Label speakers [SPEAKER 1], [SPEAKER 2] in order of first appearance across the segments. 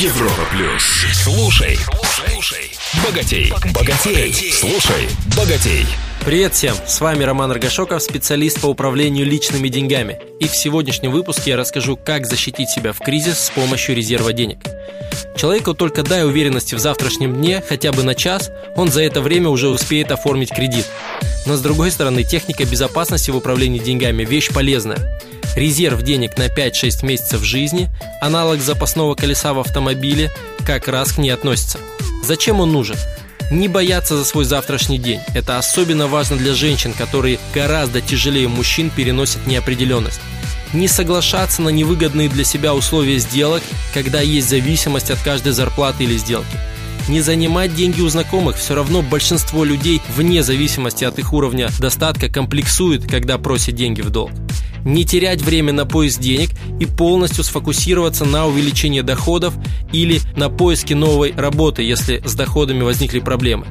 [SPEAKER 1] Европа плюс. Слушай, слушай, богатей, богатей, слушай, богатей.
[SPEAKER 2] Привет всем! С вами Роман Рогашоков, специалист по управлению личными деньгами. И в сегодняшнем выпуске я расскажу, как защитить себя в кризис с помощью резерва денег. Человеку только дай уверенности в завтрашнем дне, хотя бы на час, он за это время уже успеет оформить кредит. Но с другой стороны, техника безопасности в управлении деньгами – вещь полезная. Резерв денег на 5-6 месяцев жизни, аналог запасного колеса в автомобиле, как раз к ней относится. Зачем он нужен? Не бояться за свой завтрашний день. Это особенно важно для женщин, которые гораздо тяжелее мужчин переносят неопределенность. Не соглашаться на невыгодные для себя условия сделок, когда есть зависимость от каждой зарплаты или сделки. Не занимать деньги у знакомых, все равно большинство людей, вне зависимости от их уровня достатка, комплексуют, когда просят деньги в долг не терять время на поиск денег и полностью сфокусироваться на увеличении доходов или на поиске новой работы, если с доходами возникли проблемы.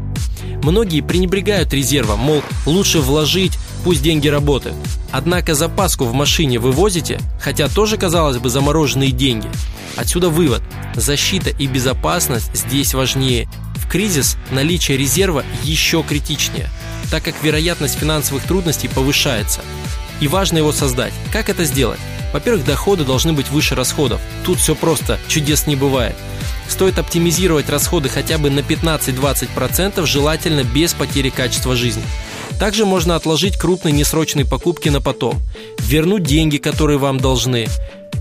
[SPEAKER 2] Многие пренебрегают резервом, мол, лучше вложить, пусть деньги работают. Однако запаску в машине вывозите, хотя тоже, казалось бы, замороженные деньги. Отсюда вывод. Защита и безопасность здесь важнее. В кризис наличие резерва еще критичнее, так как вероятность финансовых трудностей повышается – и важно его создать. Как это сделать? Во-первых, доходы должны быть выше расходов. Тут все просто, чудес не бывает. Стоит оптимизировать расходы хотя бы на 15-20%, желательно без потери качества жизни. Также можно отложить крупные несрочные покупки на потом, вернуть деньги, которые вам должны.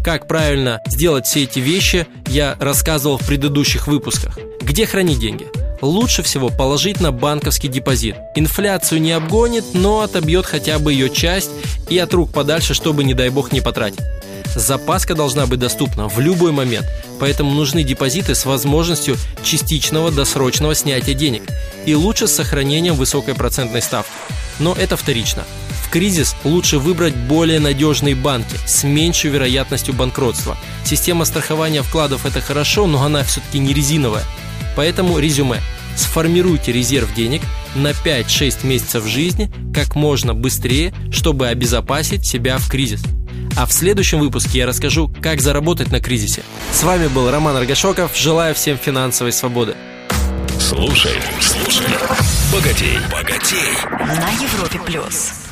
[SPEAKER 2] Как правильно сделать все эти вещи, я рассказывал в предыдущих выпусках. Где хранить деньги? Лучше всего положить на банковский депозит. Инфляцию не обгонит, но отобьет хотя бы ее часть и от рук подальше, чтобы, не дай бог, не потратить. Запаска должна быть доступна в любой момент, поэтому нужны депозиты с возможностью частичного досрочного снятия денег и лучше с сохранением высокой процентной ставки. Но это вторично. В кризис лучше выбрать более надежные банки с меньшей вероятностью банкротства. Система страхования вкладов это хорошо, но она все-таки не резиновая. Поэтому резюме. Сформируйте резерв денег на 5-6 месяцев жизни как можно быстрее, чтобы обезопасить себя в кризис. А в следующем выпуске я расскажу, как заработать на кризисе. С вами был Роман Рогашоков. Желаю всем финансовой свободы.
[SPEAKER 1] Слушай, слушай. Богатей, богатей.
[SPEAKER 3] На Европе плюс.